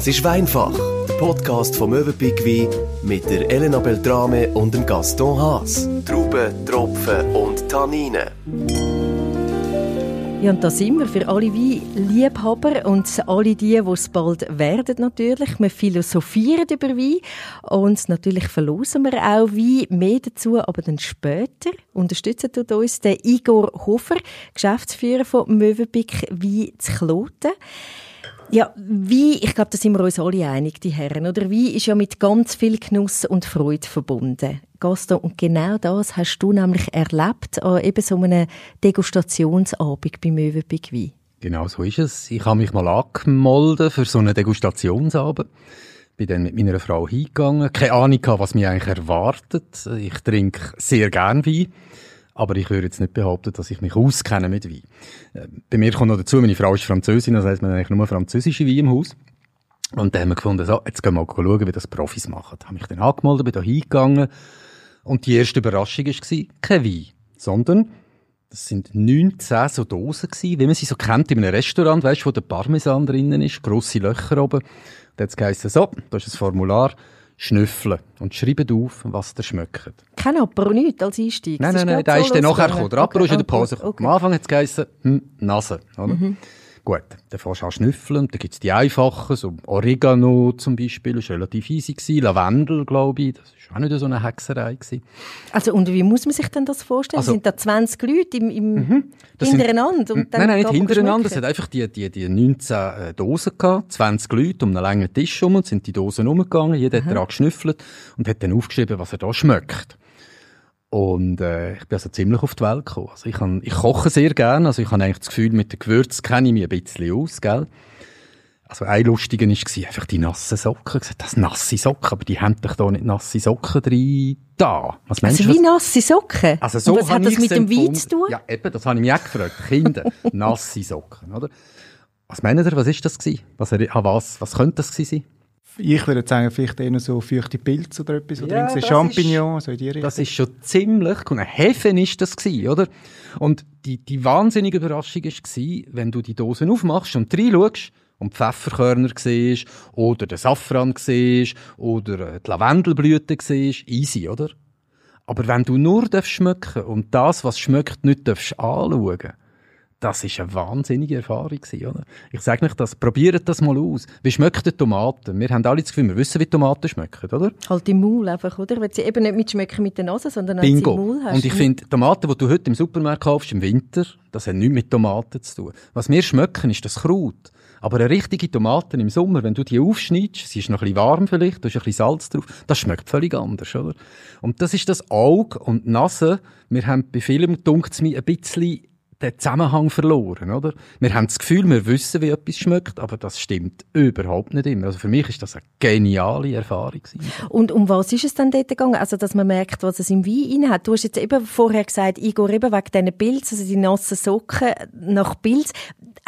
Das ist Weinfach, der Podcast vom Möwenpick Wein mit der Elena Beltrame und dem Gaston Haas. Trauben, Tropfen und Tanninen. Ja, und da sind wir für alle Weinliebhaber und alle die, die es bald werden natürlich. Wir philosophieren über Wein und natürlich verlosen wir auch Wein. Mehr dazu aber dann später. Unterstützen tut uns der Igor Hofer, Geschäftsführer von Möwenpick Wein zu Kloten. Ja, wie, ich glaube, da sind wir uns alle einig, die Herren, oder? Wie ist ja mit ganz viel Genuss und Freude verbunden. Gaston, und genau das hast du nämlich erlebt an eben so einem Degustationsabend beim Möwenpick Wein. Genau so ist es. Ich habe mich mal angemeldet für so einen Degustationsabend. Bin dann mit meiner Frau hingegangen. Keine Ahnung was mich eigentlich erwartet. Ich trinke sehr gern Wein. Aber ich würde jetzt nicht behaupten, dass ich mich auskenne mit Wein. Äh, bei mir kommt noch dazu, meine Frau ist Französin, das heisst, man hat eigentlich nur französische Wein im Haus. Und dann haben wir gefunden, so, jetzt gehen wir mal schauen, wie das Profis machen. Da habe mich dann angemeldet, bin da hingegangen. Und die erste Überraschung war, kein Wein, sondern das sind 19 so Dosen gewesen, wie man sie so kennt in einem Restaurant, weißt wo der Parmesan drinnen ist, grosse Löcher oben. Da hat es geheißen, so, da ist ein Formular, schnüffeln und schreiben auf, was ihr schmeckt. Kein Apero, nicht als Einstieg. Nein, nein, nein, der ist dann nachher gekommen. Der Apero ist in der Pause okay. Am Anfang hat es geheißen, hm, Nase, oder? Mhm. Gut, dann fährst du an schnüffeln, dann gibt's die einfachen, so Oregano zum Beispiel, das war relativ easy gewesen, Lavendel, glaube ich, das war auch nicht so eine Hexerei gewesen. Also, und wie muss man sich denn das vorstellen? Also, sind da 20 Leute im, im mhm, hintereinander? Sind, und dann nein, nein, nicht hintereinander, es hat einfach die, die, die 19 äh, Dosen gehabt, 20 Leute um einen langen Tisch herum, sind die Dosen umgegangen, jeder Aha. hat daran geschnüffelt und hat dann aufgeschrieben, was er da schmeckt. Und äh, ich bin also ziemlich auf die Welt gekommen. Also ich, kann, ich koche sehr gerne, also ich habe eigentlich das Gefühl, mit den Gewürzen kenne ich mich ein bisschen aus, gell? Also ein lustiger war einfach die nassen Socken. Gesagt, das nasse Socken, aber die haben doch da nicht nasse Socken drin da. Was meinst also wie nasse Socken? Also so Und was hat das mit dem Wein zu tun? Ja, eben, das habe ich mich auch gefragt. Kinder, nasse Socken, oder? Was meinen ihr, was ist das gewesen? Was, was, was könnte das gewesen sein? Ich würde sagen, vielleicht eher so feuchte Pilze oder etwas, oder ja, Champignons, so in die Richtung. Das ist schon ziemlich, und ein Hefen ist das gewesen, oder? Und die, die wahnsinnige Überraschung war, wenn du die Dosen aufmachst und reinschaust, und Pfefferkörner siehst, oder den Safran siehst, oder äh, die Lavendelblüte siehst, easy, oder? Aber wenn du nur schmecken und das, was schmeckt, nicht darfst anschauen, das ist eine wahnsinnige Erfahrung gewesen, oder? Ich sage nicht das, probiert das mal aus. Wie schmeckt die Tomaten? Wir haben alle das Gefühl, wir wissen, wie Tomaten schmecken, oder? Halt im Maul einfach, oder? Wenn sie eben nicht mitschmecken mit der Nase, sondern Bingo. sie im Maul hast. Und ich finde, Tomaten, die du heute im Supermarkt kaufst, im Winter, das hat nichts mit Tomaten zu tun. Was wir schmecken, ist das Kraut. Aber eine richtige Tomate im Sommer, wenn du die aufschneidest, sie ist noch ein bisschen warm vielleicht, du hast ein bisschen Salz drauf, das schmeckt völlig anders, oder? Und das ist das Auge und die Nase. Wir haben bei Filmen, dunkt es mir, ein bisschen den Zusammenhang verloren, oder? Wir haben das Gefühl, wir wissen, wie etwas schmeckt, aber das stimmt überhaupt nicht immer. Also für mich ist das eine geniale Erfahrung. Und um was ist es dann dort gegangen? Also, dass man merkt, was es im Wein hat. Du hast jetzt eben vorher gesagt, Igor, eben wegen diesen Pilz, also die nassen Socken nach Pilz.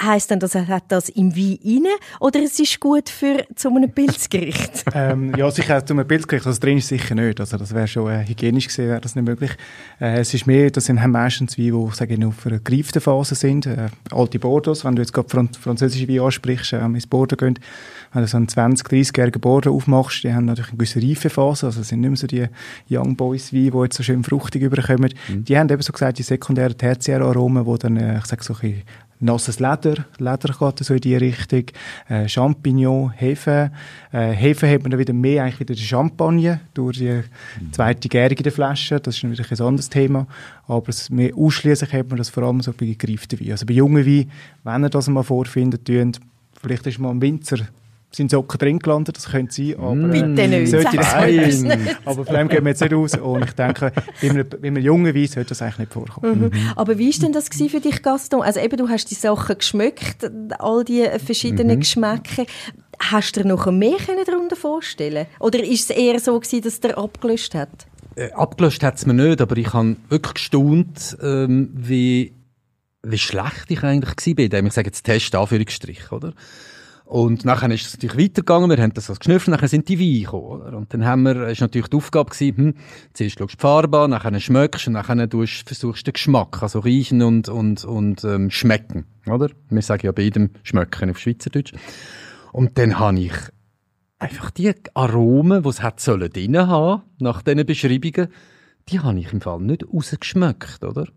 Heißt dann, dass er hat das im Wein rein oder es ist gut für zu einem Pilzgericht? ähm, ja, sicher zu einem Pilzgericht. Also drin ist sicher nicht. Also das wäre schon äh, hygienisch gesehen, wäre das nicht möglich. Äh, es ist mehr, das sind meistens Weine, die, sage ich, auf einer gereiften Phase sind. Äh, alte Bordeaux, wenn du jetzt gerade Franz französische Weine ansprichst, äh, ins Bordeaux gehst, wenn du so einen 20-, 30-jährigen Bordeaux aufmachst, die haben natürlich eine gewisse Reifephase, also sind nicht mehr so die Young Boys Weine, die jetzt so schön fruchtig überkommen. Mhm. Die haben eben so gesagt, die sekundären, tertiären Aromen, die dann, äh, ich sage so ein bisschen nasses Leder, Leder geht so in die Richtung, äh, Champignon, Hefe. Äh, Hefe hat man dann wieder mehr eigentlich wieder die Champagne durch die zweite Gärung in der Flasche, das ist natürlich ein anderes Thema, aber es mehr ausschließlich hat man das vor allem so bei gereiften Wein. Also bei jungen Wein, wenn ihr das mal vorfindet, vielleicht ist mal ein Winzer sind Socken drin gelandet, das könnte sein, aber... Mm. Bitte nicht, sollte Nein, aber von dem gehen wir jetzt nicht raus und ich denke, bei einem, bei einem jungen Wein sollte das eigentlich nicht vorkommen. Mhm. Mhm. Aber wie war denn das für dich, Gaston? Also eben, du hast die Sachen geschmeckt, all die verschiedenen mhm. Geschmäcker. Hast du dir noch mehr darunter vorstellen Oder ist es eher so gewesen, dass der abgelöscht hat? Äh, abgelöscht hat es mir nicht, aber ich habe wirklich gestaunt, ähm, wie, wie schlecht ich eigentlich war. Ich sage jetzt Test, Anführungsstrich, oder? Und nachher ist es natürlich weitergegangen, wir haben das so geschnüffelt, nachher sind die Weine gekommen, Und dann haben wir, ist natürlich die Aufgabe gewesen, hm, zuerst schaust du die Farbe an, nachher schmeckst und nachher tust, versuchst den Geschmack, also riechen und, und, und, ähm, schmecken, oder? Wir sagen ja bei jedem schmecken auf Schweizerdeutsch. Und dann habe ich einfach die Aromen, die es hat sollen drin haben, nach diesen Beschreibungen, die habe ich im Fall nicht rausgeschmeckt, oder?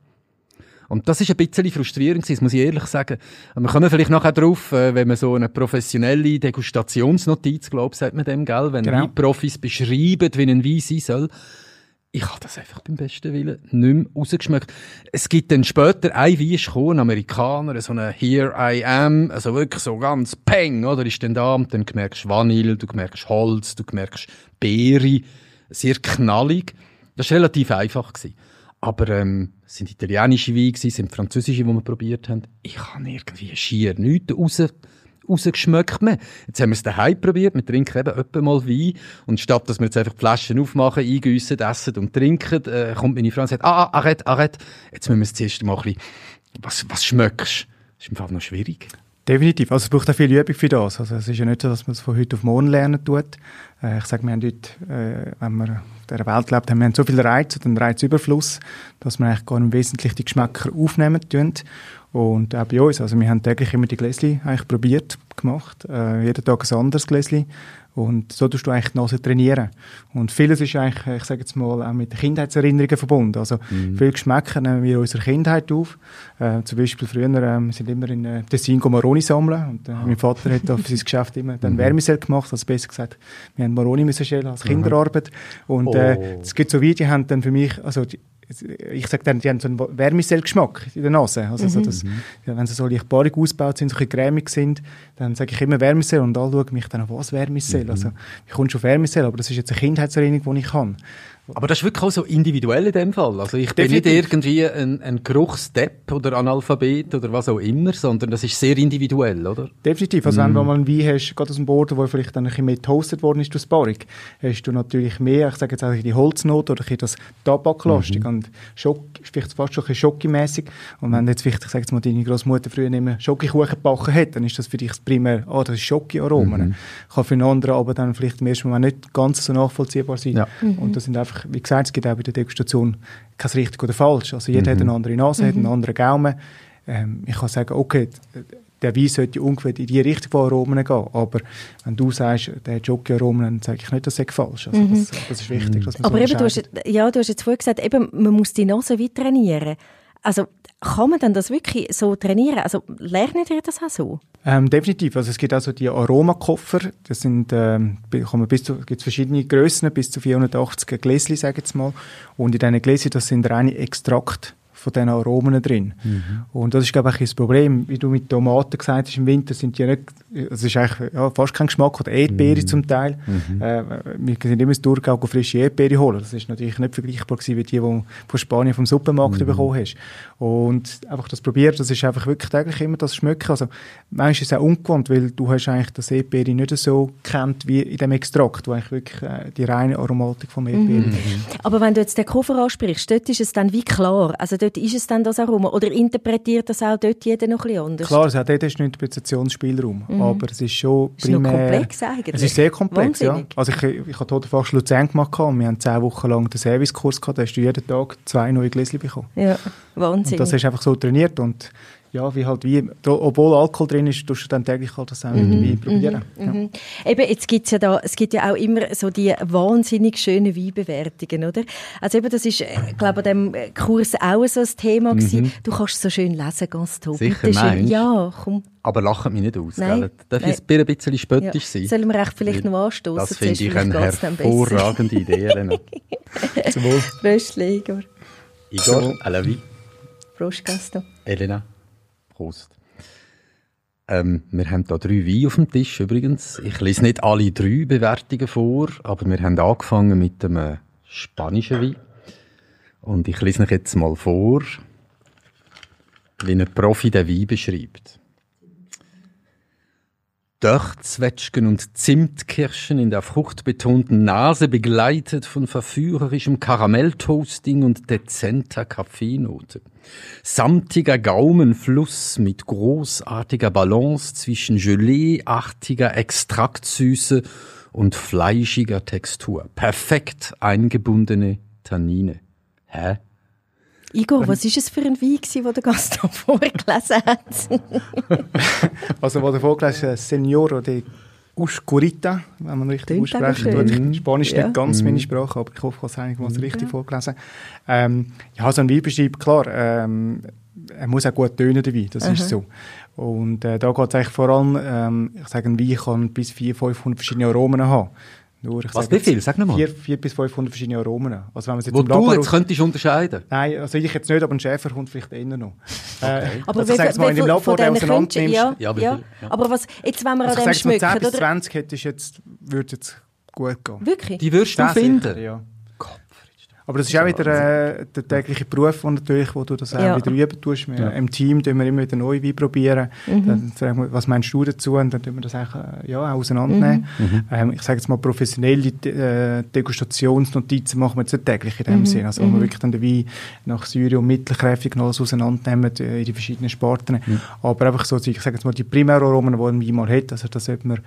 Und das ist ein bisschen frustrierend das muss ich ehrlich sagen. Wir kommen vielleicht nachher drauf, äh, wenn man so eine professionelle Degustationsnotiz, glaube ich, sagt man dem, gell? Wenn genau. Profis beschreiben, wie ein Wein sein soll. Ich habe das einfach beim besten Willen nicht mehr rausgeschmeckt. Es gibt dann später ein Wein gekommen, ein Amerikaner, so eine Here I Am, also wirklich so ganz peng, oder? Ist dann da und dann merkst du Vanille, du merkst Holz, du merkst Beere, sehr knallig. Das war relativ einfach. Gewesen. Aber ähm, es sind italienische Weine, es sind französische, die wir probiert haben. Ich habe irgendwie schier nichts raus, rausgeschmeckt mehr. Jetzt haben wir es daheim probiert, wir trinken eben öppe mal Wein und statt, dass wir jetzt einfach die Flaschen aufmachen, eingüssen, essen und trinken, äh, kommt meine Frau und sagt, ah, ah, arrête, arrête, jetzt müssen wir es zuerst mal ein bisschen, was, was schmeckst? Das ist im Fall noch schwierig. Definitiv. Also es braucht auch viel Übung für das. Also es ist ja nicht so, dass man es von heute auf morgen lernen tut. Äh, ich sage, wir haben heute, äh, wenn wir auf dieser Welt lebt, haben wir so viel Reiz und einen Reizüberfluss, dass wir eigentlich gar nicht wesentlich die Geschmäcker aufnehmen tun. Und auch bei uns, also wir haben täglich immer die Gläschen eigentlich probiert, gemacht. Äh, jeden Tag ein anderes Gläschen. Und so tust du eigentlich die Nase trainieren. Und vieles ist eigentlich, ich sage jetzt mal, auch mit Kindheitserinnerungen verbunden. Also mhm. viele Geschmäcker nehmen wir in unserer Kindheit auf. Äh, zum Beispiel früher ähm, sind immer in äh, Tessin Maroni sammeln. Und äh, ah. mein Vater hat auf sein Geschäft immer dann mhm. Wärmesell gemacht. Also besser gesagt, wir haben Maroni müssen als Kinderarbeit. Und äh, oh. es gibt so Videos, die haben dann für mich, also die, ich sage dann, die haben so einen Wärmesellgeschmack in der Nase. Also, mhm. so das, ja, wenn sie so leicht baarig ausgebaut sind, so ein cremig sind, dann sage ich immer Wärmesell und alle schauen mich dann, was Wärmesell? Mhm. Also, ich komme schon auf Wärmesell, aber das ist jetzt eine Kindheitserinnerung, die ich habe. Aber das ist wirklich auch so individuell in dem Fall. Also ich Definitiv. bin nicht irgendwie ein, ein Geruchsdepp oder Analphabet oder was auch immer, sondern das ist sehr individuell, oder? Definitiv. Also mm. wenn du mal einen Wein hast, gerade aus dem Boden, wo vielleicht dann ein bisschen mehr toastet worden ist durch Barrik, hast du natürlich mehr, ich sage jetzt auch die Holznote oder ein das Tabaklastig mhm. und Schock, vielleicht fast schon ein bisschen schokimässig. Und wenn jetzt vielleicht, ich sage jetzt mal, deine Großmutter früher nicht mehr Schokokuchen gebacken hat, dann ist das für dich primär, ah, das ist Schoki-Aromen. Mhm. Kann für einen anderen aber dann vielleicht im ersten Moment nicht ganz so nachvollziehbar sein. Ja. Mhm. Und das sind einfach einfach, wie gesagt, es gibt auch bei der Degustation kein richtig oder falsch. Also jeder mhm. hat eine andere Nase, mhm. hat einen anderen Gaumen. Ähm, ich kann sagen, okay, der Wein sollte ungefähr in die Richtung von Aromen gehen. Aber wenn du sagst, der hat Jockey-Aromen, dann sage ich nicht, dass er falsch. Also mhm. das, das, ist wichtig, dass man Aber so eben, du hast, ja, du hast jetzt vorhin gesagt, eben, man muss die Nase wie trainieren. Also kann man denn das wirklich so trainieren? Also lernt ihr das auch so? Ähm, definitiv. Also es gibt also die Aromakoffer. Das sind, ähm, bis zu, gibt's verschiedene Größen, bis zu 480 Gläschen, sage ich jetzt mal. Und in diesen Gläschen, das sind reine Extrakt von diesen Aromen drin. Mhm. Und das ist, glaube ich, das Problem. Wie du mit Tomaten gesagt hast, im Winter sind die nicht, es ist eigentlich ja, fast kein Geschmack, oder Erdbeere mhm. zum Teil. Mhm. Äh, wir sind immer ins Thurgau frische Erdbeere holen. Das ist natürlich nicht vergleichbar gewesen, wie die, die du von Spanien vom Supermarkt mhm. bekommen hast. Und einfach das probieren, das ist einfach wirklich täglich immer das Schmecken. Also, manchmal ist es auch ungewohnt, weil du hast eigentlich das Erdbeere nicht so kennt wie in dem Extrakt, wo eigentlich wirklich äh, die reine Aromatik vom Erdbeere mhm. ist. Aber wenn du jetzt den Koffer ansprichst, dort ist es dann wie klar. Also dort ist es dann das Aroma? Oder interpretiert das auch dort jeder noch ein bisschen anders? Klar, also dort ist ein Interpretationsspielraum. Mhm. Aber es ist schon primär... Es ist komplex eigentlich. Es ist sehr komplex, Wahnsinnig. ja. Also ich, ich habe heute fast Luzern gemacht und wir haben zehn Wochen lang den Servicekurs gehabt. Da hast du jeden Tag zwei neue Gläschen bekommen. Ja, Wahnsinn. Und das hast du einfach so trainiert und ja, wie halt wie, obwohl Alkohol drin ist, tust du dann täglich halt das auch mhm. irgendwie probieren. Mhm. Ja. Mhm. Eben, jetzt gibt's ja da, es gibt ja auch immer so die wahnsinnig schönen Weinbewertungen, oder? Also eben, das ist, ich äh, glaube, an diesem Kurs auch so ein Thema mhm. gewesen. Du kannst so schön lesen, ganz toll. Sicher, schön. Ja, komm. Aber lachen mich nicht aus, Nein. Gell? Darf Nein. ich ein bisschen spöttisch ja. sein? Sollen wir echt vielleicht noch anstoßen? Das finde ich eine hervorragende Idee, Elena. Zum Wohl. Prost, Igor. Igor, à la vie. Prost, Gaston. Elena. Prost. Ähm, wir haben hier drei Weine auf dem Tisch übrigens. Ich lese nicht alle drei Bewertungen vor, aber wir haben angefangen mit einem spanischen Wein. Und ich lese euch jetzt mal vor, wie ein Profi den Wein beschreibt. Dörrzwetschgen und Zimtkirschen in der fruchtbetonten Nase, begleitet von verführerischem Karamelltoasting und dezenter Kaffeenote. Samtiger Gaumenfluss mit großartiger Balance zwischen Gelee-artiger Extraktsüße und fleischiger Textur. Perfekt eingebundene Tannine. Hä? Igor, was ist es für ein Wein, den der Gaston vorgelesen hat? also, was er vorgelesen hat, Signoro de Uscurita, wenn man richtig Klingt aussprechen tut. Spanisch Ja. nicht ganz meine Sprache, aber ich hoffe, ich habe es einigermaßen richtig vorgelesen. Ähm, ja, so ein Wein beschreibt, klar, ähm, er muss auch gut tönen, der Wein, das ist so. Und äh, da geht es eigentlich vor allem, ähm, ich sage, ein Wein kann bis 400, 500 verschiedene Aromen haben. Nur, ich Was, wie viel? Sag noch mal. 4, 4 bis 500 verschiedene Aromen. Also wenn man jetzt Wo im du jetzt könntest unterscheiden. Nein, also ich jetzt nicht, aber ein Schäfer kommt vielleicht eher noch. Äh, Aber also ich sage mal, wenn du im von- von Labor den denen auseinander könntest- nimmst, ja, Ja, ja. Ja. Aber was, jetzt wenn wir also an dem jetzt mal 10 schmücken, bis oder? 20 hättest jetzt, würde jetzt gut gehen. Wirklich? Die wirst du 10 finden. sicher, ja. Aber das ist auch wieder äh, der tägliche Beruf, wo, natürlich, wo du das auch Ja. wieder üben tust. Wir, Im Team tun wir immer wieder neu Wein probieren. Mhm. Dann fragen wir, was meinst du dazu? Und dann tun wir das auch, äh, ja, auch auseinandernehmen. Mhm. Ähm, ich sage jetzt mal, professionelle äh, Degustationsnotizen machen wir jetzt nicht täglich in dem Mhm. Sinn. Also wo wir wirklich dann den Wein nach Säure und mittelkräftig noch alles auseinandernehmen äh, in die verschiedenen Sparten. Aber einfach so, ich sage jetzt mal, die Primäraromen, die ein Wein mal hat, also das sollte man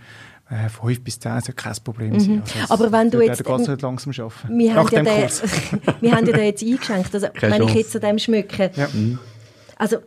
äh, 5 bis 10 sollte kein Problem sein. Also Aber wenn du jetzt- es nicht langsam arbeiten. Wir Nach haben, ja dem den, wir haben ja den jetzt eingeschenkt. Also, Keine wenn ich Chance. jetzt an dem schmücke, Ja. also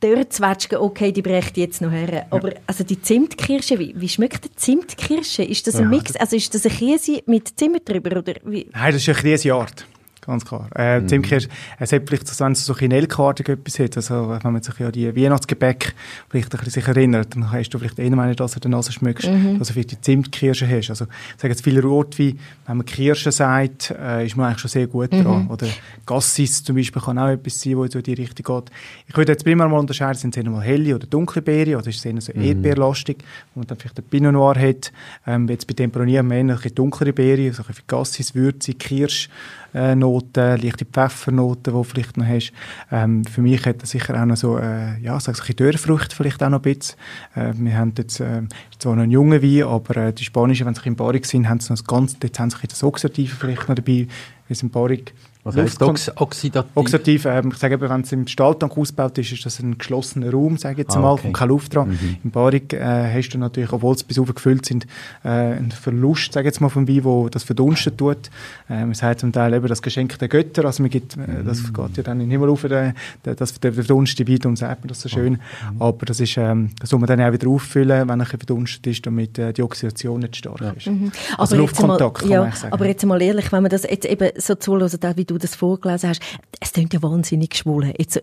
dort Zwetschgen, okay, die breche ich jetzt noch her. Aber also die Zimtkirsche, wie, wie schmeckt die Zimtkirsche? Ist das ein Ja, Mix? Also ist das ein Käse mit Zimt drüber? Oder wie? Nein, das ist eine Krisenart. Ganz klar. Äh, Mhm. Zimtkirsche, es hat vielleicht, so, wenn es so chinellkartig etwas hat, also wenn man sich ja die Weihnachtsgebäck vielleicht ein bisschen sich erinnert, dann hast du vielleicht eher meine, dass du den Nase schmückst, dass du vielleicht die Zimtkirsche hast. Also, ich sage jetzt viele Rotwein, wenn man Kirsche sagt, äh, ist man eigentlich schon sehr gut dran. Oder Gassis zum Beispiel kann auch etwas sein, wo so in die Richtung geht. Ich würde jetzt primär mal unterscheiden, sind es eher mal helle oder dunkle Beere, oder ist es eher so erdbeerlastig, wo man dann vielleicht den Pinot Noir hat. Ähm, jetzt bei Tempranillo haben wir eher ein bisschen dunklere Beere, so ein bisschen Gassis, Würze, Kirsch, Noten, leichte Pfeffernoten, die du vielleicht noch hast. Ähm, für mich hat das sicher auch noch so, äh, ja, sag ich, Dörrfrüchte vielleicht auch noch ein bisschen. Äh, wir haben jetzt, äh, zwar noch ein junger Wein, aber äh, die Spanischen, wenn sie in Barik sind, haben sie noch das Ganze, jetzt haben sie das Oxidative vielleicht noch dabei, wie es in Barik Was Luftkon- Ox Oxidativ? Oxidativ, ähm, ich sage eben, wenn es im Stahltank ausgebaut ist, ist das ein geschlossener Raum, sage ich jetzt Ah, mal, okay. und keine Luft dran. Im Barik äh, hast du natürlich, obwohl es bis oben gefüllt sind, äh, einen Verlust, sage ich jetzt mal, vom Wein, wo das verdunstet tut. Äh, man sagt zum Teil eben das Geschenk der Götter, also man gibt, äh, das geht ja dann in den Himmel rauf, der, der, das, der verdunstete Wein, darum sagt man das so schön. Aber das ist, ähm, das soll man dann auch wieder auffüllen, wenn er verdunstet ist, damit äh, die Oxidation nicht stark ist. Also Mhm. jetzt Luftkontakt, mal, kann ja, man sagen. aber jetzt mal ehrlich, wenn man das jetzt eben so zuhört, wie du das vorgelesen hast, es klingt ja wahnsinnig schwul. Jetzt, äh,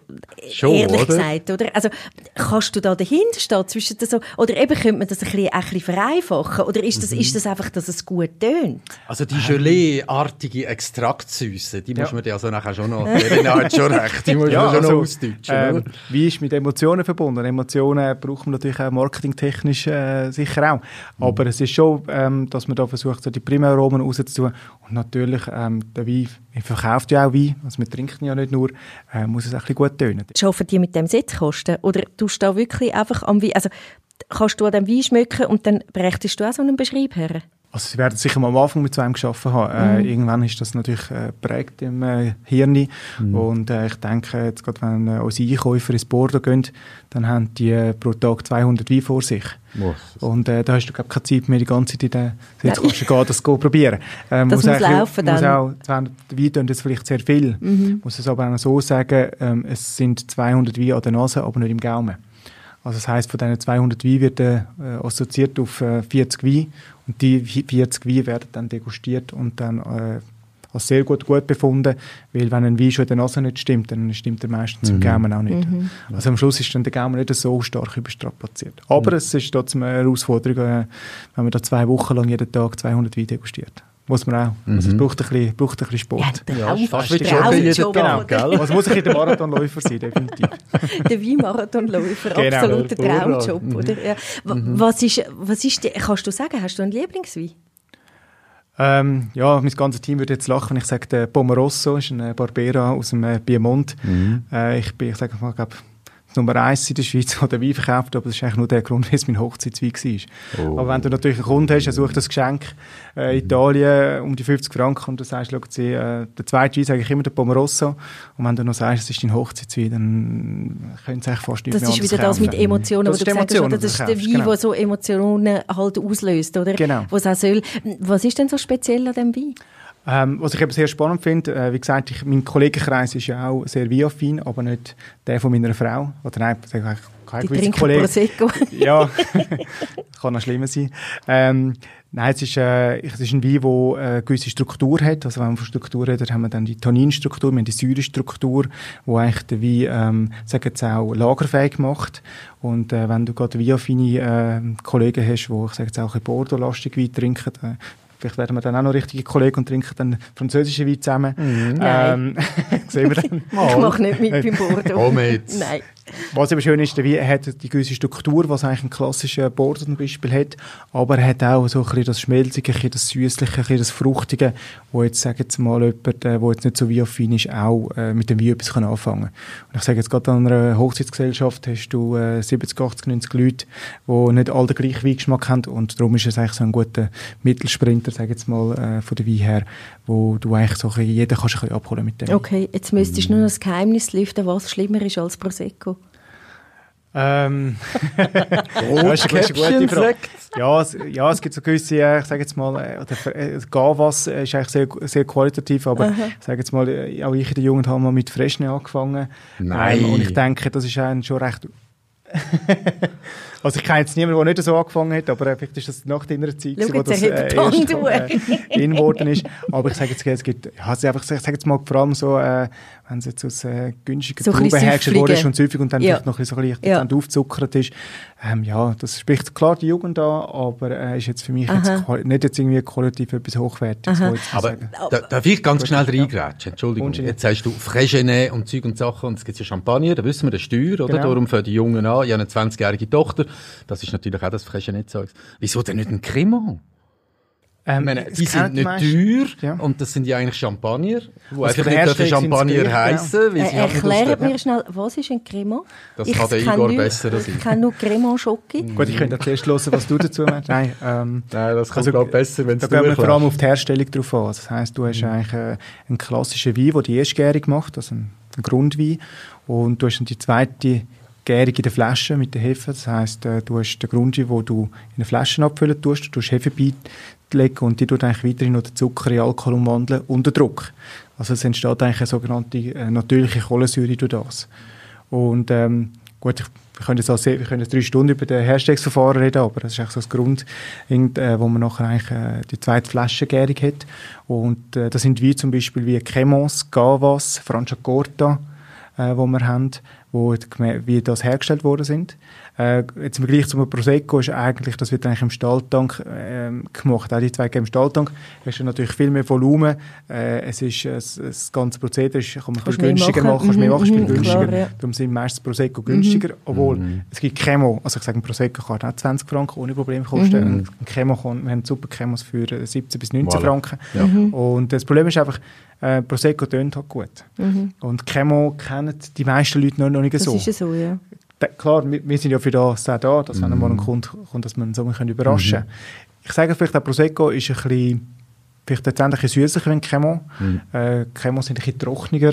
Schon, ehrlich oder? gesagt, oder? Also, kannst du da dahinter stehen zwischen das so, oder eben könnte man das ein bisschen, ein bisschen vereinfachen, oder ist das, Mhm. ist das einfach, dass es gut tönt? Also die Gelee-artige Extraktsüße, die muss Ja. man dir also nachher schon noch, Elena hat schon recht, die muss man schon noch ausdeutschen. ähm, wie ist mit Emotionen verbunden? Emotionen braucht man natürlich auch marketingtechnisch äh, sicher auch. Aber es ist schon, ähm, dass man da versucht, so die Primäraromen rauszutun. Und natürlich, ähm, der Wein, man verkauft ja auch Wein, also wir trinken ja nicht nur, äh, muss es auch ein bisschen gut tönen. Schaffen die mit dem Sitzkosten? Oder tust du da wirklich einfach am Wein, also kannst du an dem Wein schmecken und dann brächtest du auch so einen Beschreib her? Also sie werden sicher mal am Anfang mit so einem geschaffen haben. Äh, irgendwann ist das natürlich äh, prägt im äh, Hirn. Und äh, ich denke, jetzt gerade wenn äh, unsere Einkäufer ins Bordeaux gehen, dann haben die äh, pro Tag 200 Wein vor sich. Und äh, da hast du glaub, keine Zeit mehr, die ganze Zeit in den Sitzkosten gehen, das zu probieren. Ähm, Das muss eigentlich- laufen muss dann. auch, 200 Wein tun das vielleicht sehr viel. Muss es aber auch so sagen, ähm, es sind 200 Wein an der Nase, aber nicht im Gaumen. Also das heißt, von diesen 200 Wein wird äh, assoziiert auf äh, 40 Wein und die 40 Wein werden dann degustiert und dann äh, als sehr gut gut befunden, weil wenn ein Wein schon in der Nase nicht stimmt, dann stimmt er meistens im Gaumen auch nicht. Also am Schluss ist dann der Gaumen nicht so stark überstrapaziert. Aber es ist trotzdem eine Herausforderung, äh, wenn man da zwei Wochen lang jeden Tag 200 Wein degustiert. Muss man auch. Also es braucht ein bisschen, braucht ein bisschen Sport. Ja, Ja, fast wie Joggen jeden Tag, gell? Also es muss ein bisschen der Marathonläufer sein, definitiv. der Weinmarathonläufer, Genau. absoluter. Traumjob, oder? Ja. W- Was ist, was ist, die, kannst du sagen, hast du einen Lieblingswein? Ähm, ja, mein ganzes Team würde jetzt lachen, wenn ich sage, der Pomerosso ist ein Barbera aus dem äh, Piemont. Äh, ich bin, ich sage mal, glaube Nummer eins in der Schweiz, der Wein verkauft, aber das ist eigentlich nur der Grund, wie es mein Hochzeitswein war. Oh. Aber wenn du natürlich einen Kunden hast, er sucht das Geschenk äh, Italien um die 50 Franken und du sagst, schau, sie, äh, der zweite Wein sage ich immer der Pomerosso und wenn du noch sagst, es ist dein Hochzeitswein, dann können sie eigentlich fast nicht Das mehr ist wieder das mit. Emotionen, Das wo ist du gesagt hast, oder? das ist der Wein, genau. der so Emotionen halt auslöst, oder? Genau. Was auch soll. Was ist denn so speziell an dem Wein? Ähm, was ich eben sehr spannend finde, äh, wie gesagt, ich, mein Kollegenkreis ist ja auch sehr weinaffin, aber nicht der von meiner Frau. Oder nein, sag ich, keine Die gewisse trinken Kollegen. Prosecco. Ja, kann noch schlimmer sein. Ähm, nein, es ist, äh, es ist ein Wein, der äh, eine gewisse Struktur hat. Also wenn man von Struktur redet, haben wir dann die Tanninstruktur, wir haben die Säurestruktur, die eigentlich den Wein, ähm, sagen jetzt auch, lagerfähig macht. Und äh, wenn du gerade weinaffine äh, Kollegen hast, die, ich sage jetzt auch ein Bordeaux-lastig Wein trinken, äh, Vielleicht werden wir dann auch noch richtige Kollegen und trinken dann französische Wein zusammen. Mhm. Ähm, sehen wir dann. Ich mache nicht mit beim Bordeaux. Mit. Nein. Was eben schön ist, Wein hat die gewisse Struktur, was eigentlich ein klassischer Bordeaux zum Beispiel hat, aber er hat auch so ein bisschen das Schmelzige, ein das Süßliche, ein das Fruchtige, wo jetzt, sagen jetzt mal, jemand, der jetzt nicht so weinaffin ist, auch äh, mit dem Wein etwas kann anfangen kann. Und ich sage jetzt gerade an einer Hochzeitsgesellschaft hast du äh, 70, 80, 90 Leute, die nicht alle den gleichen Weingeschmack haben und darum ist es eigentlich so ein guter Mittelsprinter, sage jetzt mal, äh, von der Wein her, wo du eigentlich so ein bisschen, jeder kannst ein bisschen abholen mit dem. Okay, jetzt müsstest du nur noch das Geheimnis lüften, was schlimmer ist als Prosecco. Ähm, gute Frage. Ja, es, ja, es gibt so gewisse, äh, ich sage jetzt mal, äh, äh, Gavas ist eigentlich sehr, sehr qualitativ, aber ich sage jetzt mal, auch ich in der Jugend habe mal mit Fresne angefangen. Nein. Ähm, und ich denke, das ist ein schon recht... also ich kenne jetzt niemanden, der nicht so angefangen hat, aber vielleicht ist das nach deiner Zeit, Schau, wo das äh, erst äh, in worden ist. Aber ich sage jetzt, es gibt, ja, es ist einfach, ich sage jetzt mal vor allem so, äh, wenn es jetzt aus äh, günstigen So Trauben hergestellt worden ist süfflige. und süffig und dann Ja. vielleicht noch ein bisschen so leicht Ja. aufzuckert ist. Ähm, ja, das spricht klar die Jugend an, aber äh, ist jetzt für mich jetzt nicht jetzt irgendwie qualitativ etwas Hochwertiges. Aber sagen. da, darf ich ganz schnell reingrätschen? Entschuldigung. Jetzt sagst du Freigenet und Zeug und Sachen und es gibt ja Champagner, da wissen wir, das ist teuer, oder? Genau. Darum für die Jungen an. Ich habe eine 20-jährige Tochter. Das ist natürlich auch das Freigenet-Zeugs. Wieso denn nicht ein Cremant? Ähm, meine, die sind nicht meisten- teuer Ja. und das sind ja eigentlich Champagner, die Also einfach nicht dürfen Champagner genau. heissen, weil Äh, halt erklärt mir schnell, was ist ein Cremant? Das Ich kann der Igor besser als ich. Ich kenne nur Cremant Schoki. Gut, ich könnte zuerst hören, was du dazu meinst. Nein, ähm, Nein, das kommt, Also, glaub ich, besser, wenn Da es du gehen wir vor allem auf die Herstellung drauf an. Also Das heisst, du hast eigentlich äh, einen klassischen Wein, der die erstgärig macht, also einen Grundwein. Und du hast dann die zweite Gärung in der Flasche mit der Hefe. Das heisst, äh, du hast den Grundwein, den du in eine Flasche abfüllen tust, du tust Hefe beilegen und die tut eigentlich weiterhin noch den Zucker in Alkohol umwandeln unter Druck. Also es entsteht eigentlich eine sogenannte äh, natürliche Kohlensäure durch das. Und ähm, gut, ich, wir können jetzt auch sehr, wir können drei Stunden über das Herstellungsverfahren reden, aber das ist eigentlich so das Grund, äh, wo man nachher eigentlich äh, die zweite Flaschengärung hat. Und äh, das sind wie zum Beispiel wie Cremons, Gavas, Franciacorta, äh, wo wir haben, wo wie das hergestellt worden sind. Äh, jetzt im Vergleich zum Prosecco ist eigentlich, das wird eigentlich im Stahltank ähm, gemacht. Auch die zwei im Stahltank. Da hast du natürlich viel mehr Volumen. Äh, es ist, äh, das, das ganze Prozedere ist, kann man Kannst viel günstiger machen. machen, kannst mehr Mhm, machen, viel mhm, günstiger. klar, ja. Darum sind meistens Prosecco günstiger, obwohl es gibt Cremo, also ich sage, ein Prosecco kann auch 20 Franken ohne Probleme kosten. Ein Cremo kann, wir haben super Cremos für äh, 17 bis 19 Voilà. Franken. Ja. Und das Problem ist einfach, äh, Prosecco tönt halt gut. Und Cremo kennen die meisten Leute noch, noch nicht Das so. ist ja so, ja. Klar, wir, sind ja für das auch da, dass wenn einmal ein Kunde kommt, dass man so können überraschen kann. Ich sage vielleicht, der Prosecco ist ein bisschen, vielleicht letztendlich ein bisschen süßlicher wie ein Cremant. Äh, Cremants sind ein bisschen trockener.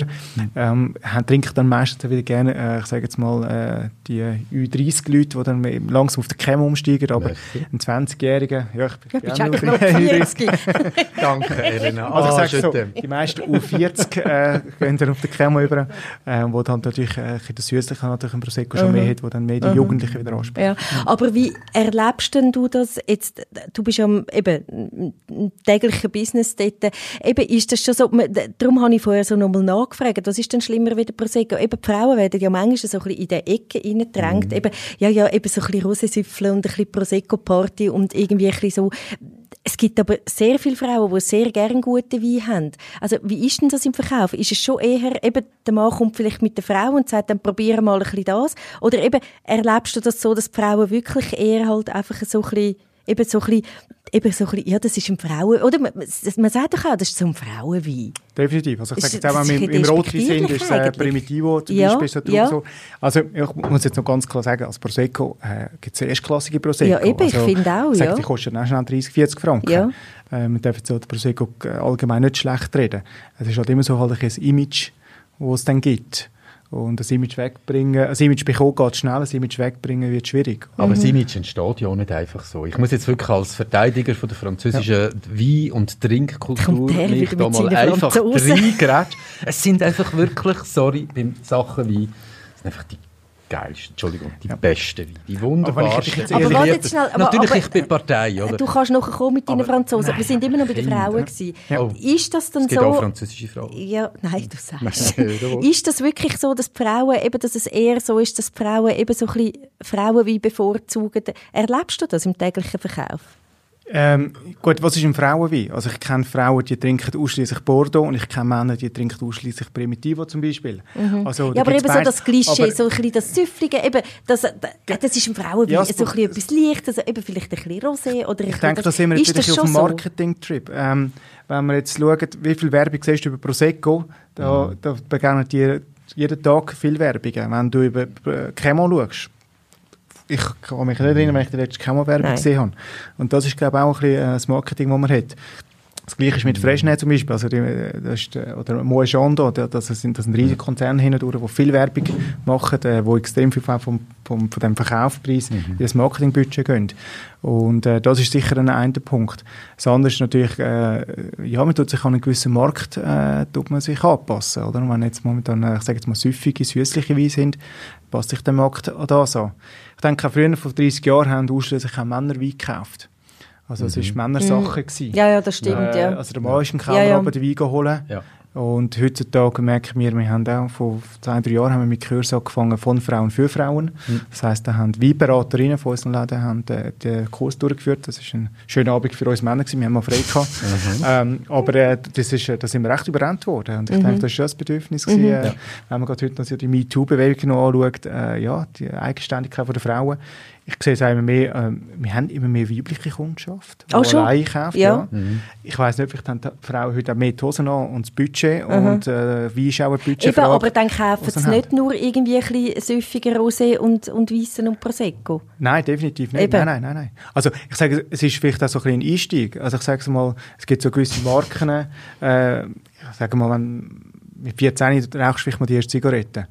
Ähm, haben, trinken dann meistens wieder gerne, äh, ich sage jetzt mal, äh, die Ü30-Leute, die dann langsam auf den Cremant umsteigen, aber Merci. ein 20-Jähriger, ja, ich bin Ja, gerne noch 40. Danke, Elena. also ich Ah, sage so, die meisten U40 äh, gehen dann auf den Cremant über, äh, wo dann natürlich äh, ein bisschen das Süßliche natürlich im Prosecco schon mehr hat, wo dann mehr die Jugendlichen wieder anspricht. Ja. Aber wie erlebst denn du das jetzt? Du bist ja im- eben im täglichen Business dort. Eben, ist das schon so, darum habe ich vorher so nochmal nachgefragt, was ist denn schlimmer wie der Prosecco? Eben, die Frauen werden ja manchmal so ein bisschen in die Ecke reingedrängt. Eben, ja, ja, eben so ein bisschen Rosensüffel und ein bisschen Prosecco-Party und irgendwie ein bisschen so. Es gibt aber sehr viele Frauen, die sehr gerne gute Wein haben. Also, wie ist denn das im Verkauf? Ist es schon eher, eben, der Mann kommt vielleicht mit der Frau und sagt, dann probiere mal ein bisschen das? Oder eben, erlebst du das so, dass die Frauen wirklich eher halt einfach so ein bisschen, eben so ein bisschen, eben so ein bisschen, ja, das ist ein Frauen, oder man, man sagt doch auch, das ist so ein Frauenwein. Definitiv. Also ich Ist- sage jetzt auch das mal, ist im, Rotwein sind ist äh. Primitivo zum Ja, Beispiel so, ja. so. Also ich muss jetzt noch ganz klar sagen, als Prosecco äh, gibt es erstklassige Prosecco. Ja, eben, ich also, finde auch, ich ja. Die kosten auch schnell 30, 40 Franken. Ja. Äh, man darf jetzt so den Prosecco äh, allgemein nicht schlecht reden. Es ist halt immer so halt ein Image, das es dann gibt. Und das Image wegbringen, ein Image bekommen geht schnell, ein Image wegbringen wird schwierig. Aber das Image entsteht ja auch nicht einfach so. Ich muss jetzt wirklich als Verteidiger von der französischen Wein- und Trinkkultur mich da mal einfach reingrätschen. Es sind einfach wirklich, sorry, bei Sachen wie, es sind einfach die geilsten, Entschuldigung, die ja. besten Weine, die wunderbarsten. Aber, aber warte jetzt schnell. Aber, Natürlich aber, ich bin Partei, oder? Du kannst nachher kommen mit deinen Franzosen. Nein, wir sind immer noch bei den Frauen gewesen. Ja. Oh, ist das dann es gibt so? auch französische Frauen. Ja, nein, du sagst. ist das wirklich so, dass Frauen eben, dass es eher so ist, dass Frauen eben so ein bisschen Frauenwein bevorzugen? Erlebst du das im täglichen Verkauf? Ähm, gut, was ist ein Frauenwein? Also ich kenne Frauen, die trinken ausschließlich Bordeaux und ich kenne Männer, die trinken ausschließlich Primitivo zum Beispiel. Mhm. Also, ja, aber eben so das Klischee, so ein bisschen das Süfflige, eben, das, das ist ein Frauenwein, ja, so ein bisschen etwas Leichtes, eben vielleicht ein bisschen Rosé oder Ich denke, da sind wir jetzt wieder auf dem Marketing-Trip. Ähm, wenn wir jetzt schauen, wie viel Werbung siehst du über Prosecco, da, mhm. da begegnen dir jeden Tag viel Werbung. Wenn du über Chemo schaust, ich kann mich nicht erinnern, wenn ich die letzte Camo-Werbung gesehen habe. Und das ist, glaube ich, auch ein bisschen äh, das Marketing, das man hat. Das Gleiche ist mit Freshnet zum Beispiel, also die, das ist, oder Moe Jondo, das sind, das sind riesige Konzerne hindurch, die viel Werbung machen, äh, die extrem viel vom, vom, von dem Verkaufspreis mhm. in das Marketingbudget gehen. Und äh, das ist sicher ein einer Punkt. Das andere ist natürlich, äh, ja, man tut sich an einen gewissen Markt äh, tut man sich anpassen, oder? Und wenn jetzt momentan, äh, ich sage jetzt mal, süffige, süßliche Weine sind, passt sich der Markt an das an. Ich denke, früher, vor 30 Jahren, haben ausschließlich auch Männer Wein gekauft. Also es war mhm. Männersache. Mhm. Ja, ja, das stimmt, äh, ja. Also der Mann ist im Keller ja, ja. den Wein geholt. Ja. Und heutzutage merken wir, wir haben auch vor zwei, drei Jahren haben wir mit Kurs angefangen von Frauen für Frauen. Mhm. Das heisst, da haben Weinberaterinnen von unseren Läden haben den, den Kurs durchgeführt. Das ist ein schöner Abend für uns Männer gewesen. Wir haben mal frei gehabt. Mhm. ähm, aber äh, das ist, äh, da sind wir recht überrannt worden. Und ich mhm. denke, das ist schon ein Bedürfnis gewesen, mhm. äh, ja. wenn man gerade heute noch die MeToo-Bewegung anschaut, äh, ja, die Eigenständigkeit der Frauen ich sehe es immer mehr, äh, wir haben immer mehr weibliche Kundschaft, die oh, schon? allein kauft. Ja. ja. Mhm. Ich weiß nicht, vielleicht haben die Frauen heute auch mehr die Hosen an und das Budget mhm. und äh, wie ist auch ein Budget Eben, aber dann kaufen sie nicht nur irgendwie ein bisschen süffiger Rosé und, und Weissen und Prosecco. Nein, definitiv nicht. Eben. Nein, nein, nein, nein. Also ich sage, es ist vielleicht auch so ein, ein Einstieg. Also ich sage mal, es gibt so gewisse Marken, äh, ich sage mal, wenn mit 14 rauchst du vielleicht mal die erste Zigarette.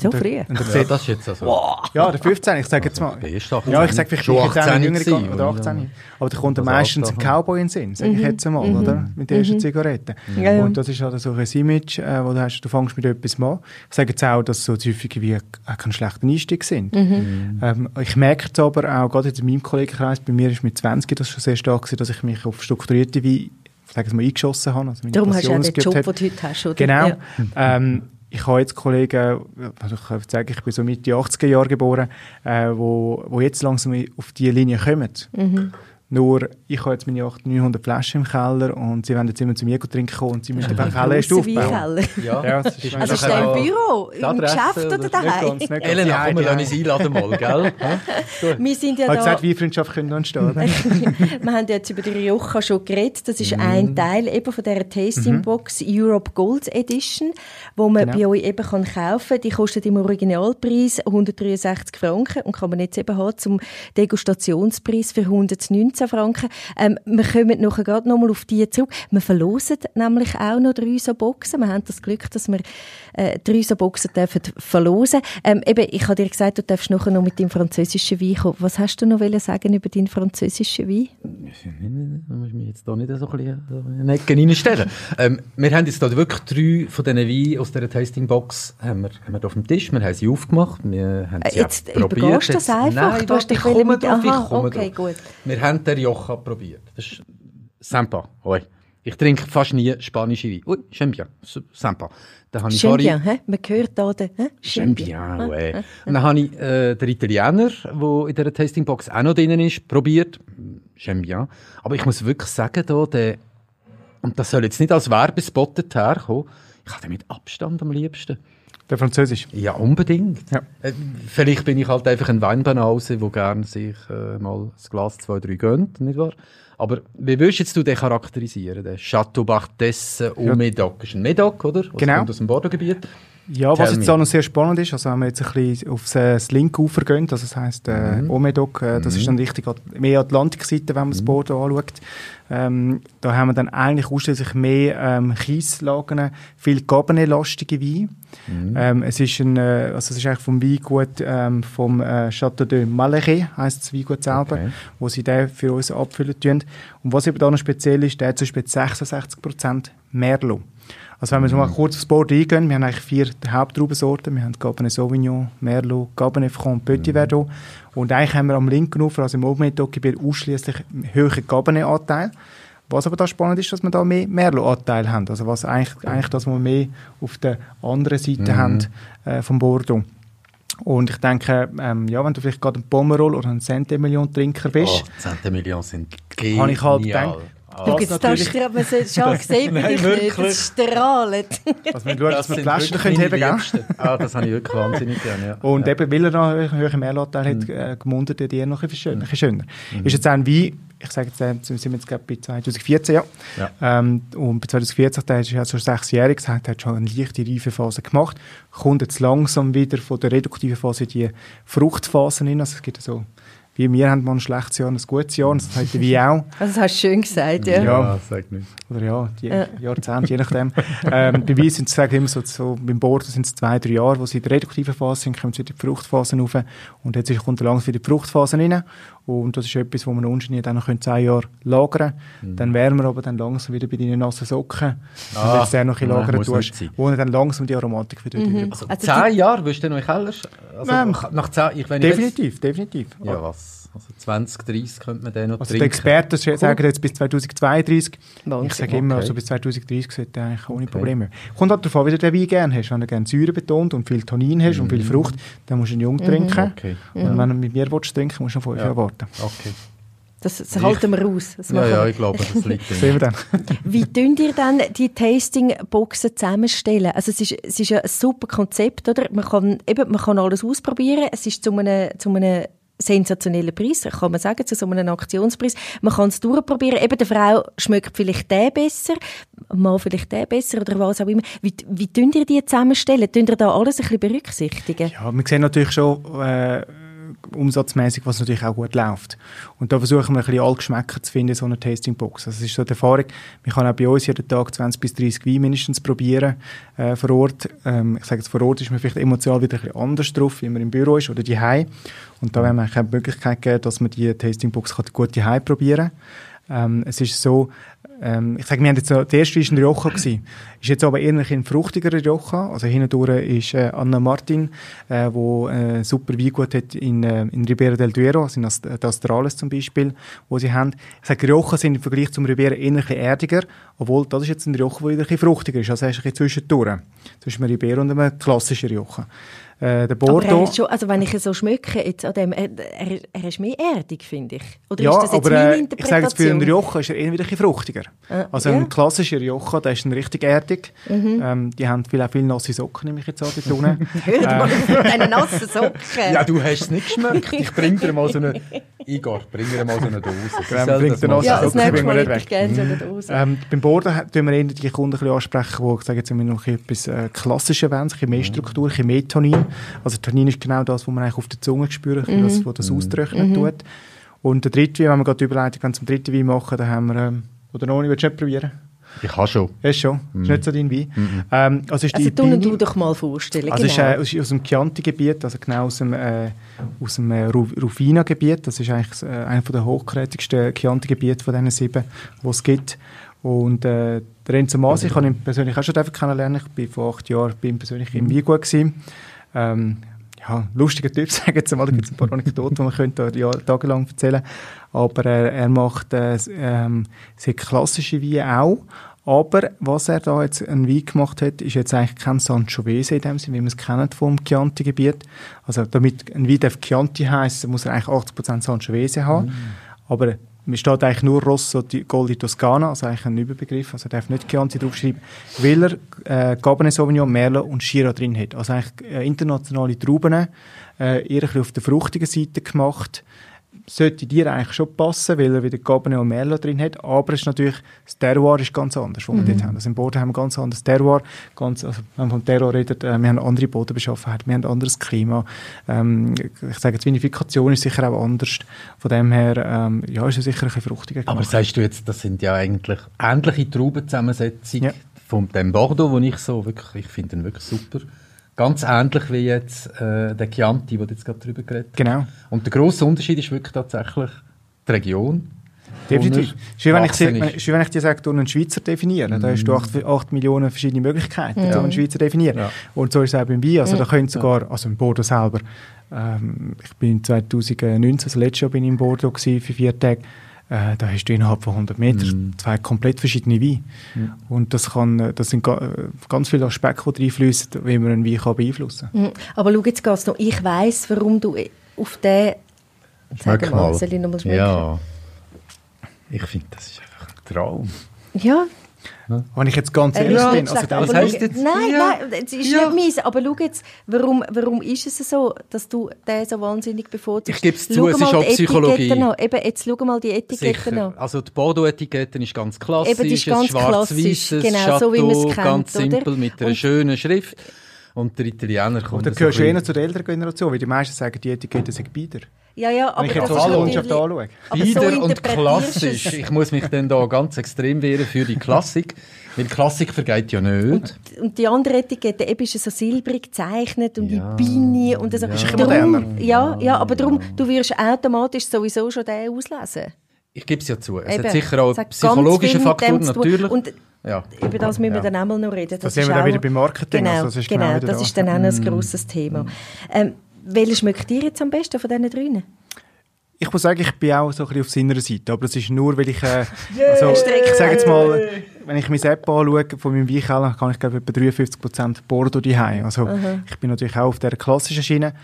So früh? ja, das ist jetzt also... Wow. Ja, der 15, ich sage jetzt mal. Also, ja, ich sage vielleicht schon 18 jüngere oder 18. Aber da kommt ja meistens ein Cowboy in den Sinn, sage ich mhm. jetzt einmal, mhm. oder? Mit der ersten mhm. Zigarette. Ja, ja. Und das ist halt so ein Image, äh, wo du hast, du fängst mit etwas an. Ich sage jetzt auch, dass so häufig wie kein schlechter Einstieg sind. Mhm. Ähm, ich merke es aber auch, gerade in meinem Kollegenkreis, bei mir ist mit 20 das schon sehr stark gewesen, dass ich mich auf strukturierte wie sagen wir mal, eingeschossen habe. Also Darum hast du ja den Job, den du heute hast, oder? Genau. Ja. Ähm, ich habe jetzt Kollegen, also ich kann sagen, ich bin so Mitte 80er Jahre geboren, äh, wo, wo jetzt langsam auf diese Linie kommen. Mhm. Nur, ich habe jetzt meine 800, 900 Flaschen im Keller und sie wollen jetzt immer zu mir trinken kommen und sie müssen den Keller erst aufbauen. Ja. ja das ist also ist der im Büro, im Geschäft oder, oder daheim? Elena, komm, wir lassen uns einladen mal, gell? wir sind ja da... gesagt, wie Freundschaft können entstehen. wir haben jetzt über die Rioja schon geredet. Das ist mm. ein Teil eben von dieser Tastingbox mm Europe Gold Edition, wo man genau. bei euch eben kann kaufen kann. Die kostet im Originalpreis 163 Franken und kann man jetzt eben haben zum Degustationspreis für 119 15 Franken. Ähm, wir kommen nachher gerade nochmal auf die zurück. Wir verlosen nämlich auch noch drei so Boxen. Wir haben das Glück, dass wir äh, drei so Boxen dürfen verlosen. Ähm, eben, ich habe dir gesagt, du darfst nachher noch mit deinem französischen Wein kommen. Was hast du noch sagen über deinen französischen Wein? Da muss ich mich jetzt da nicht so ein bisschen reinstellen. ähm, wir haben jetzt da wirklich drei von diesen Weinen aus dieser Tastingbox haben wir, haben wir auf dem Tisch. Wir haben sie aufgemacht. Wir haben sie äh, jetzt probiert. das einfach? Nein, du hast ich komme drauf. Aha, ich komme okay, drauf. gut. Wir haben den Rioja probiert. Das ist Sampa. Hoi. Ich trinke fast nie spanische Wein. Ui, j'aime bien. Sympa. Dann habe ich j'aime bien, hä? Man hört da den, hä? J'aime bien, ouais. Und dann habe ich äh, den Italiener, der in dieser Tastingbox auch noch drin ist, probiert. Bien. Aber ich muss wirklich sagen, da, der, und das soll jetzt nicht als Werbespot herkommen, ich habe den mit Abstand am liebsten. Der Französisch? Ja, unbedingt. Ja. Äh, vielleicht bin ich halt einfach ein Weinbanause, der gerne sich äh, mal ein Glas, zwei, drei gönnt, nicht wahr? Aber wie würdest jetzt du den charakterisieren, den Chateau Barthès au ja. Medoc? Das ist ein Medoc, oder? Was genau. kommt aus dem Bordeaux-Gebiet. Ja, Tell was jetzt auch noch sehr spannend ist, also wenn wir jetzt ein bisschen aufs äh, das linke Ufer gehen, also das heisst äh, mhm. Omedoc, äh, das mhm. ist dann richtig mehr Atlantikseite, wenn man das mhm. Bordeaux anschaut. Ähm, da haben wir dann eigentlich ausschließlich mehr ähm, Kieslagen, viel Cabernet-lastige Weine. Mhm. Ähm, es ist ein, äh, also es ist eigentlich vom Weingut ähm, vom äh, Château de Maleret, heisst das Weingut selber, okay. wo sie den für uns abfüllen tun. Und was eben da noch speziell ist, der hat zum Beispiel 66% Merlot. Also wenn wir schon mal kurz aufs Board eingehen, wir haben eigentlich vier Haupttraubensorten. Wir haben Cabernet Sauvignon, Merlot, Cabernet Franc, Petit Verdot. Und eigentlich haben wir am linken Ufer, also im Obermetockebiet, ausschließlich höheren Cabernet-Anteil. Was aber da spannend ist, dass wir da mehr Merlot-Anteil haben. Also was eigentlich, eigentlich das, was wir mehr auf der anderen Seite haben äh, vom Bordeaux. Und ich denke, ähm, ja, wenn du vielleicht gerade ein Pomerol oder ein Centemillion-Trinker bist, Oh, Centimillion sind Habe ich halt genial. gedacht. Ah, Du jetzt da sieht, Charles sieht man Nein, dich nicht, es strahlt. also wenn du schaust, dass wir die Flaschen können heben? Liebsten. Ah, das habe ich wirklich wahnsinnig gerne, ja. Und ja. eben, weil er noch einen höheren Mehrlateil hat, äh, gemundet, hat er noch ein bisschen schöner. Ein bisschen schöner. Ist jetzt ein Wein, ich sage jetzt, äh, sind wir jetzt gerade bei 2014, ja. Ja. Ähm, und bei 2014, der ist ja schon sechsjährig, heißt, er hat schon eine leichte Reifephase gemacht, kommt jetzt langsam wieder von der reduktiven Phase in die Fruchtphase hin. Also es gibt so, wie wir haben mal ein schlechtes Jahr und ein gutes Jahr, und das hat der Wein auch. Also das hast du schön gesagt, ja. Ja. sag nicht. Oder ja, die Ja. Jahrzehnte, je nachdem. ähm, bei Wein sind es immer so, so beim Bordeaux sind es zwei, drei Jahre, wo sie in der reduktiven Phase sind, kommen sie in die Fruchtphase rauf und jetzt ist- kommt er langsam wieder die Fruchtphase rein und das ist etwas, wo man ungeniert dann noch zehn Jahre lagern können. Dann wären wir aber dann langsam wieder bei deinen nassen Socken, Mhm. Ah, wenn du den noch ein bisschen nein, lagern tust, wo dann langsam die Aromatik wieder mhm. Also, Also zehn Jahre, willst du noch in den Keller? Also, Ähm, nach zehn, ich, wenn ich Definitiv, definitiv. Jetzt, ja, was? Also 20, 30 könnte man den noch Also die trinken. Experten sagen jetzt bis 2032. Wahnsinn. Ich sage immer, Okay. also bis 2030 sollte eigentlich ohne Probleme. Kommt halt davon, wie du den Wein gerne hast. Wenn du gerne Säure betont und viel Tannin hast und viel Frucht, dann musst du ihn jung trinken. Mhm. Okay. Und wenn du mit mir willst, trinken musst du noch fünf Ja. Jahre warten. Okay. Das, das halten wir aus. Das Ja, ja, ich glaube, das liegt Sehen wir dann. Wie tun ihr dann die Tastingboxen zusammenstellen? Also es ist, es ist ja ein super Konzept, oder? Man kann, eben, man kann alles ausprobieren. Es ist zu einem, zu einem sensationellen Preis, kann man sagen, zu so einem Aktionspreis. Man kann es durchprobieren. Eben, der Frau schmeckt vielleicht der besser, mal vielleicht der besser oder was auch immer. Wie, wie tun ihr die zusammenstellen? Tun ihr da alles ein bisschen berücksichtigen? Ja, wir sehen natürlich schon äh, umsatzmäßig, was natürlich auch gut läuft. Und da versuchen wir ein bisschen alle Geschmäcker zu finden in so einer Tastingbox. Also es ist so die Erfahrung, man kann auch bei uns jeden Tag 20 bis 30 Weine mindestens probieren äh, vor Ort. Ähm, ich sage jetzt, vor Ort ist man vielleicht emotional wieder ein bisschen anders drauf, wie man im Büro ist oder die Und da werden wir auch die Möglichkeit geben, dass man die Tastingbox kann gut die probieren ähm, es ist so, ähm, ich sage, wir haben jetzt der erste war ein Rioja gewesen. Ist jetzt aber eher ein fruchtigerer Rioja. Also hindurch ist äh, Anna Martin, äh, wo äh, super Weingut hat in, äh, in Ribera del Duero, also in Ast äh, Astrales zum Beispiel, wo sie haben. Ich sage, Rioja sind im Vergleich zum Ribera eher ein erdiger, obwohl das ist jetzt ein Rioja, der wieder ein bisschen fruchtiger ist. Also er ist ein bisschen zwischendurch. Zwischen einem Ribera und einem klassischen Rioja. Äh, der Aber er Bordeaux... ist schon, also wenn ich es so schmecke, jetzt an dem, er, er, er ist mehr erdig, finde ich. Oder Ja, ist das jetzt aber meine äh, ich sage jetzt, für einen Interpretation? Rioja ist er eher wieder ein bisschen fruchtiger. Äh, also ja. ein klassischer Rioja, der ist richtig erdig. Mhm. Ähm, die haben viel, auch viel nasse Socken, nehme ich jetzt an, dort unten. Hört mal auf mit diesen nassen Socken. Ja, du hast es nicht geschmeckt. Ich bring dir mal so eine... Igor, bring dir mal so eine Dose. Sie Genau, soll bring das dir mal noch Ja, so das Socken nächste bringen wir Mal nicht hätte ich gerne so eine Dose. Ähm, beim Bordeaux tun wir eher die Kunden ein bisschen ansprechen, die sagen, jetzt haben wir noch etwas äh, Klassisches wollen, ein bisschen mehr Struktur, ein bisschen mehr Tannin. Also Tannin ist genau das, was man eigentlich auf der Zunge spüren kann, das, was das austrocknen tut. Und der dritte Wein, wenn wir gerade die Überleitung wenn wir zum dritten Wein machen, dann haben wir, ähm, oder noch nicht, willst du nicht probieren? Ich habe schon. Ja, ist schon. Ist nicht so dein Wein. Ähm, also ist Also die du doch mal vorstellen. Also es ist, genau. äh, ist aus dem Chianti-Gebiet, also genau aus dem, äh, aus dem äh, Ru- Rufina-Gebiet. Das ist eigentlich äh, einer der hochkarätigsten Chianti-Gebiete von diesen sieben, die es gibt. Und äh, der Renzo Masi, ich habe ihn persönlich auch schon kennenlernen. Ich bin vor acht Jahren bei ihm persönlich im Weingut gewesen. Ähm, ja, lustiger Typ, sagen jetzt mal. Da gibt es ein paar Anekdoten, die man könnte ja, tagelang erzählen Aber äh, er macht äh, ähm, sehr klassische Weine auch. Aber was er da jetzt einen Wein gemacht hat, ist jetzt eigentlich kein Sangiovese in dem Sinne, wie wir es kennen vom Chianti-Gebiet. Also damit ein Wein darf Chianti heissen, muss er eigentlich 80% Sangiovese haben. Aber es steht eigentlich nur Rosso di Gol di Toscana, also eigentlich ein Überbegriff, also er darf nicht Chianti draufschreiben, weil er äh, Cabernet Sauvignon, Merlot und Shiraz drin hat. Also eigentlich äh, internationale Trauben, äh, eher auf der fruchtigen Seite gemacht. Sollte dir eigentlich schon passen, weil er wieder Cabernet und Merlot drin hat, aber es ist natürlich, das Terroir ist ganz anders, was wir dort haben. Also im Boden haben wir ganz anderes Terroir, ganz, also wenn man vom Terroir redet, äh, wir haben andere Bodenbeschaffenheit, wir haben ein anderes Klima, ähm, ich sage, die Vinifikation ist sicher auch anders, von dem her, ähm, ja, ist es sicher ein bisschen fruchtiger Aber gemacht. sagst du jetzt, das sind ja eigentlich ähnliche Traubenzusammensetzungen Ja. von dem Bordeaux, wo ich so wirklich, ich finde ihn wirklich super. Ganz ähnlich wie jetzt äh, der Chianti, wo du jetzt gerade drüber geredet. Genau. Und der grosse Unterschied ist wirklich tatsächlich die Region. Definitiv. Schön, wenn ich, schön, wenn ich dir sage, du einen Schweizer definieren. Mm. Da hast du 8, 8 Millionen verschiedene Möglichkeiten, ja. einen Schweizer definieren. Ja. Und so ist es auch beim Wein. Also da können sogar, also im Bordeaux selber, ähm, ich bin 2019, also letztes Jahr bin ich in Bordeaux für vier Tage, äh, da hast du innerhalb von 100 Metern mm. zwei komplett verschiedene Weine. Mm. Und das, kann, das sind ga, ganz viele Aspekte, die reinfließen, wie man einen Wein kann beeinflussen kann. Mm. Aber schau jetzt, Gaston, ich weiss, warum du auf den... Sag mal, soll ich nochmal schmecken? Ja. Ich finde, das ist einfach ein Traum. Ja, wenn ich jetzt ganz ehrlich ja, bin. Also das heißt jetzt, nein, ja. nein, es ist ja. nicht meins. Aber schau jetzt, warum, warum ist es so, dass du den so wahnsinnig bevorzugst? Ich gebe es zu, es ist auch Psychologie. Eben, jetzt schau mal die Etiketten an. Also die Bordeaux-Etikette ist ganz klassisch. Eben, die ist ganz klassisch. Genau, Chateau, so wie kennt, ganz simpel, oder? mit einer Und schönen Schrift. Und der Italiener kommt. Und da gehörst du eher zu der älteren Generation, weil die meisten sagen, die Etikette sind Bieder. Ja, ja, aber Wenn ich jetzt unsere Kundschaft anschaue. Bieder so und klassisch. Ich muss mich dann da ganz extrem wehren für die Klassik. Weil Klassik vergeht ja nicht. Und, und die andere Etikette eben ist so silbrig gezeichnet und ja, die Biene und so. Ja. Ist moderner. Ja, ja, aber darum, du wirst automatisch sowieso schon den auslesen. Ich gebe es ja zu. Es Eben, hat sicher auch psychologische Faktoren, natürlich. Und ja. Über das müssen wir ja. dann auch mal noch reden. Das, das sind wir dann wieder beim Marketing. Genau, also das ist, genau, genau das ist dann auch ein mm. grosses Thema. Ähm, welchen schmeckt dir jetzt am besten von diesen drei? Ich muss sagen, ich bin auch so ein bisschen auf seiner Seite, aber das ist nur, weil ich, äh, also, ich sage jetzt mal, wenn ich mein App anschaue, von meinem Weinkeller, kann ich glaube etwa 53% Bordeaux daheim. Also mhm. ich bin natürlich auch auf der klassischen Schiene.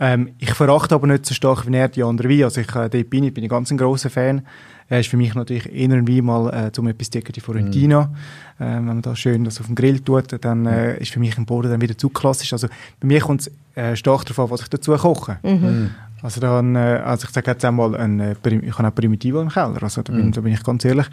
Ähm, ich verachte aber nicht so stark wie er die anderen Weine. Also ich, äh, dort bin ich, bin ich ganz ein grosser Fan. Er ist für mich natürlich eher ein Wein mal äh, zum etwas dicker die Fiorentina. Mm. Äh, wenn man da schön das auf dem Grill tut, dann äh, ist für mich ein Bordeaux dann wieder zu klassisch. Also bei mir kommt es äh, stark darauf an, was ich dazu koche. Mhm. Mm. Also dann, äh, also ich sage jetzt einmal, ein, äh, ich habe auch Primitivo im Keller, also da bin, mm. da bin ich ganz ehrlich.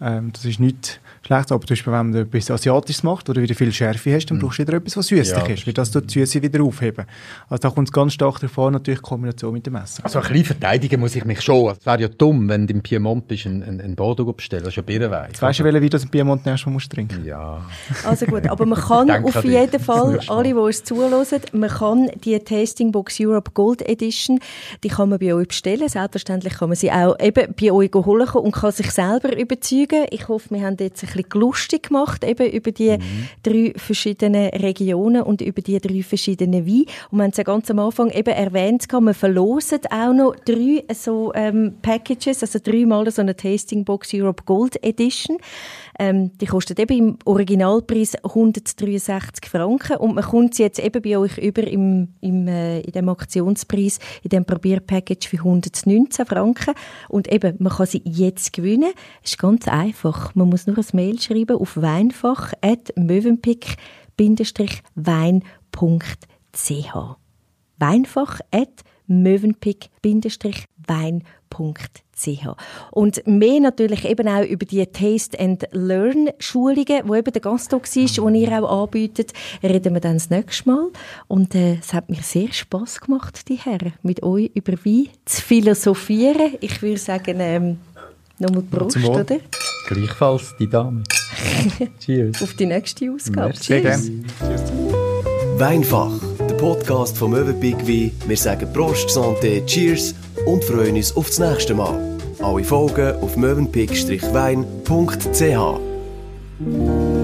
Ähm, das ist nicht schlecht, aber zum Beispiel, wenn man etwas Asiatisches macht, oder wieder viel Schärfe hast, dann mm. brauchst du wieder etwas, was süßlich ja, ist, weil das tut die Süße wieder aufheben. Also da kommt es ganz stark davor, natürlich Kombination mit dem Essen. Also ein bisschen verteidigen muss ich mich schon. Es wäre ja dumm, wenn du im Piemont bist, ein, ein, ein Bordeaux bestellst, das ist ja Birrenwein. Jetzt weißt du, welchen Wein du im Piemont erst mal musst trinken Ja. Also gut, aber man kann auf jeden Fall, alle, die uns zuhören, man kann die Tasting Box Europe Gold Edition, die kann man bei euch bestellen. Selbstverständlich kann man sie auch eben bei euch holen und kann sich selber überzeugen. Ich hoffe, wir haben jetzt ein bisschen lustig gemacht, eben über die mhm. drei verschiedenen Regionen und über die drei verschiedenen Weine. Und wir haben es ja ganz am Anfang eben erwähnt, wir verlosen auch noch drei so ähm, Packages, also dreimal so eine Tasting Box Europe Gold Edition. Ähm, die kostet eben im Originalpreis 163 Franken und man kommt sie jetzt eben bei euch über im, im, äh, in dem Aktionspreis, in dem Probierpackage für 119 Franken und eben, man kann sie jetzt gewinnen. Ist ganz einfach. Man muss nur ein Mail schreiben auf weinfach.mövenpick-wein.ch Weinfach at mövenpick-wein.ch. Und mehr natürlich eben auch über die Taste and Learn Schulungen, wo eben der Gastro war, die ihr auch anbietet, reden wir dann das nächste Mal. Und äh, es hat mir sehr Spass gemacht, die Herren, mit euch über Wein zu philosophieren. Ich würde sagen, ähm, nochmal Prost, oder? Gleichfalls, die Dame. Cheers. Auf die nächste Ausgabe. Merci. Cheers. Cheers. Weinfach Podcast vom Möwenpick Wein. Wir sagen Prost, Santé, Cheers und freuen uns auf das nächste Mal. Alle Folgen auf möwenpick-wein.ch